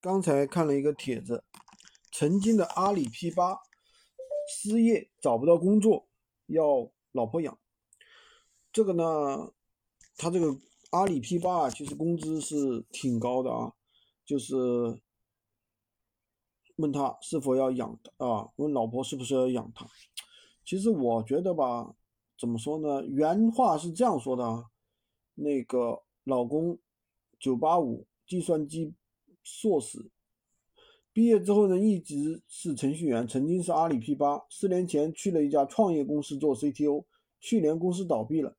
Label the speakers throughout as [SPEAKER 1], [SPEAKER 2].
[SPEAKER 1] 刚才看了一个帖子，曾经的阿里 P 八失业找不到工作，要老婆养。这个呢，他这个阿里 P 八，其实工资是挺高的啊，就是问他是否要养啊，问老婆是不是要养他。其实我觉得吧，怎么说呢？原话是这样说的啊，那个老公九八五计算机。硕士毕业之后呢，一直是程序员，曾经是阿里 P 八。四年前去了一家创业公司做 CTO，去年公司倒闭了，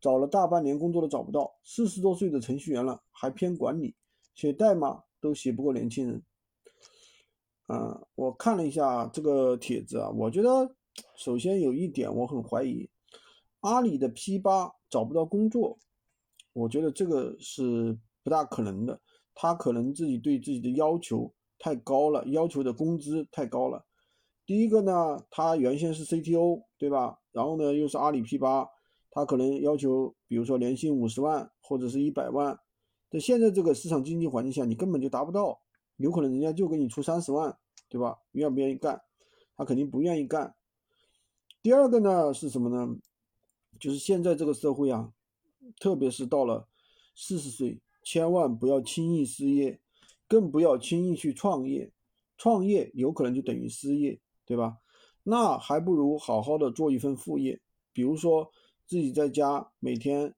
[SPEAKER 1] 找了大半年工作都找不到。四十多岁的程序员了，还偏管理，写代码都写不过年轻人。啊，我看了一下这个帖子啊，我觉得首先有一点我很怀疑，阿里的 P 八找不到工作，我觉得这个是不大可能的。他可能自己对自己的要求太高了，要求的工资太高了。第一个呢，他原先是 CTO，对吧？然后呢，又是阿里 P 八，他可能要求，比如说年薪五十万或者是一百万。在现在这个市场经济环境下，你根本就达不到，有可能人家就给你出三十万，对吧？愿不愿意干？他肯定不愿意干。第二个呢是什么呢？就是现在这个社会啊，特别是到了四十岁。千万不要轻易失业，更不要轻易去创业。创业有可能就等于失业，对吧？那还不如好好的做一份副业，比如说自己在家每天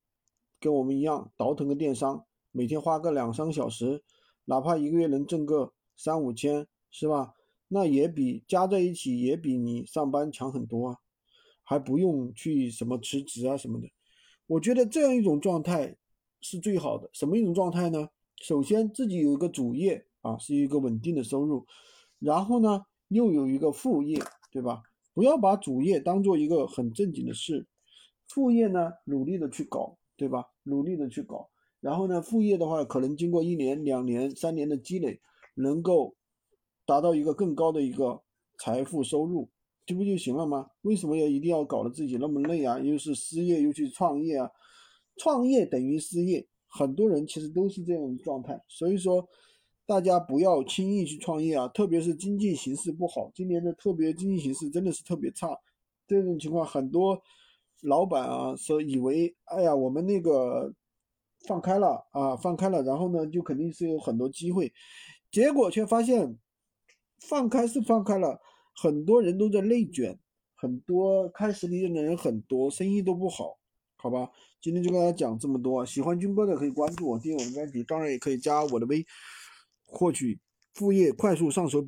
[SPEAKER 1] 跟我们一样倒腾个电商，每天花个两三个小时，哪怕一个月能挣个三五千，是吧？那也比加在一起也比你上班强很多啊，还不用去什么辞职啊什么的。我觉得这样一种状态。是最好的，什么一种状态呢？首先自己有一个主业啊，是一个稳定的收入，然后呢又有一个副业，对吧？不要把主业当做一个很正经的事，副业呢努力的去搞，对吧？努力的去搞，然后呢副业的话，可能经过一年、两年、三年的积累，能够达到一个更高的一个财富收入，这不就行了吗？为什么要一定要搞得自己那么累啊？又是失业又去创业啊？创业等于失业，很多人其实都是这样的状态，所以说大家不要轻易去创业啊，特别是经济形势不好，今年的特别经济形势真的是特别差，这种情况很多老板啊说以为，哎呀，我们那个放开了啊，放开了，然后呢就肯定是有很多机会，结果却发现放开是放开了，很多人都在内卷，很多开实体店的人很多，生意都不好。好吧，今天就跟大家讲这么多。喜欢军哥的可以关注我，订阅我的专辑，当然也可以加我的微，获取副业快速上手。